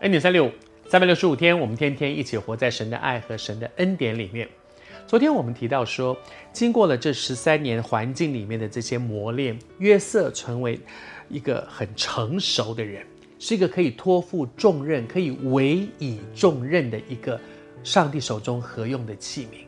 恩典三六五，三百六十五天，我们天天一起活在神的爱和神的恩典里面。昨天我们提到说，经过了这十三年环境里面的这些磨练，约瑟成为一个很成熟的人，是一个可以托付重任、可以委以重任的一个上帝手中合用的器皿。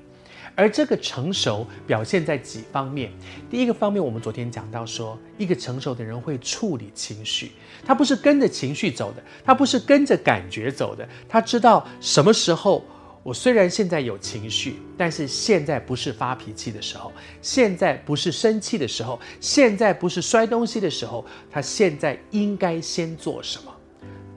而这个成熟表现在几方面？第一个方面，我们昨天讲到说，一个成熟的人会处理情绪，他不是跟着情绪走的，他不是跟着感觉走的，他知道什么时候，我虽然现在有情绪，但是现在不是发脾气的时候，现在不是生气的时候，现在不是摔东西的时候，他现在应该先做什么？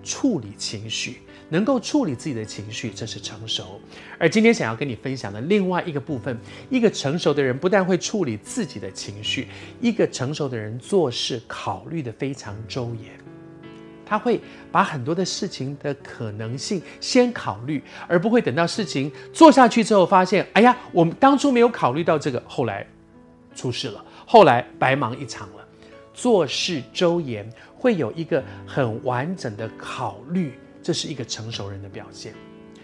处理情绪。能够处理自己的情绪，这是成熟。而今天想要跟你分享的另外一个部分，一个成熟的人不但会处理自己的情绪，一个成熟的人做事考虑得非常周延。他会把很多的事情的可能性先考虑，而不会等到事情做下去之后，发现，哎呀，我们当初没有考虑到这个，后来出事了，后来白忙一场了。做事周延，会有一个很完整的考虑。这是一个成熟人的表现，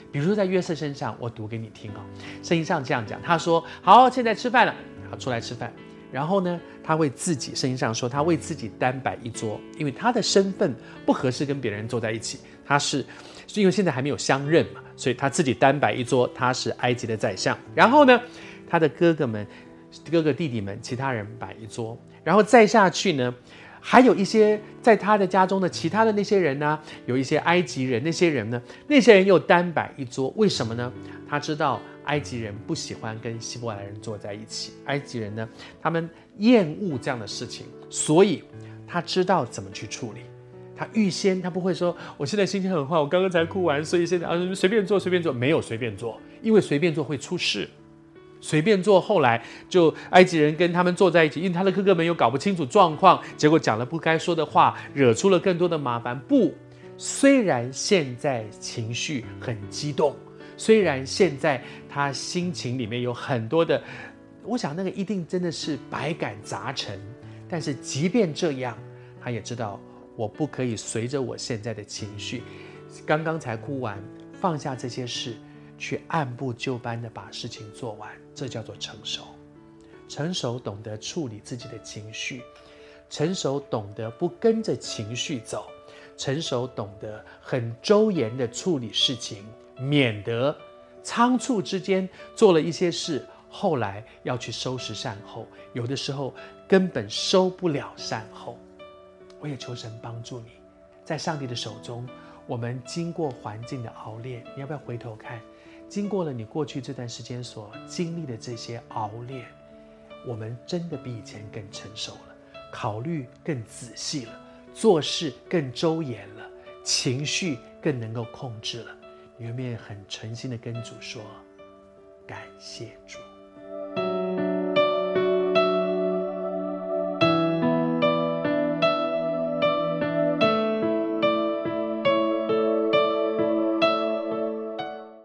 比如说在约瑟身上，我读给你听哦。圣经上这样讲，他说：“好，现在吃饭了，好，出来吃饭。然后呢，他为自己，圣经上说他为自己单摆一桌，因为他的身份不合适跟别人坐在一起。他是，因为现在还没有相认嘛，所以他自己单摆一桌。他是埃及的宰相。然后呢，他的哥哥们、哥哥弟弟们，其他人摆一桌。然后再下去呢。”还有一些在他的家中的其他的那些人呢，有一些埃及人，那些人呢，那些人又单摆一桌，为什么呢？他知道埃及人不喜欢跟希伯来人坐在一起，埃及人呢，他们厌恶这样的事情，所以他知道怎么去处理。他预先，他不会说，我现在心情很坏，我刚刚才哭完，所以现在啊随便坐随便坐，没有随便坐，因为随便坐会出事。随便做，后来就埃及人跟他们坐在一起，因为他的哥哥们又搞不清楚状况，结果讲了不该说的话，惹出了更多的麻烦。不，虽然现在情绪很激动，虽然现在他心情里面有很多的，我想那个一定真的是百感杂陈，但是即便这样，他也知道我不可以随着我现在的情绪，刚刚才哭完，放下这些事。去按部就班的把事情做完，这叫做成熟。成熟懂得处理自己的情绪，成熟懂得不跟着情绪走，成熟懂得很周延的处理事情，免得仓促之间做了一些事，后来要去收拾善后，有的时候根本收不了善后。我也求神帮助你，在上帝的手中，我们经过环境的熬炼，你要不要回头看？经过了你过去这段时间所经历的这些熬炼，我们真的比以前更成熟了，考虑更仔细了，做事更周严了，情绪更能够控制了。你有没有很诚心的跟主说，感谢主？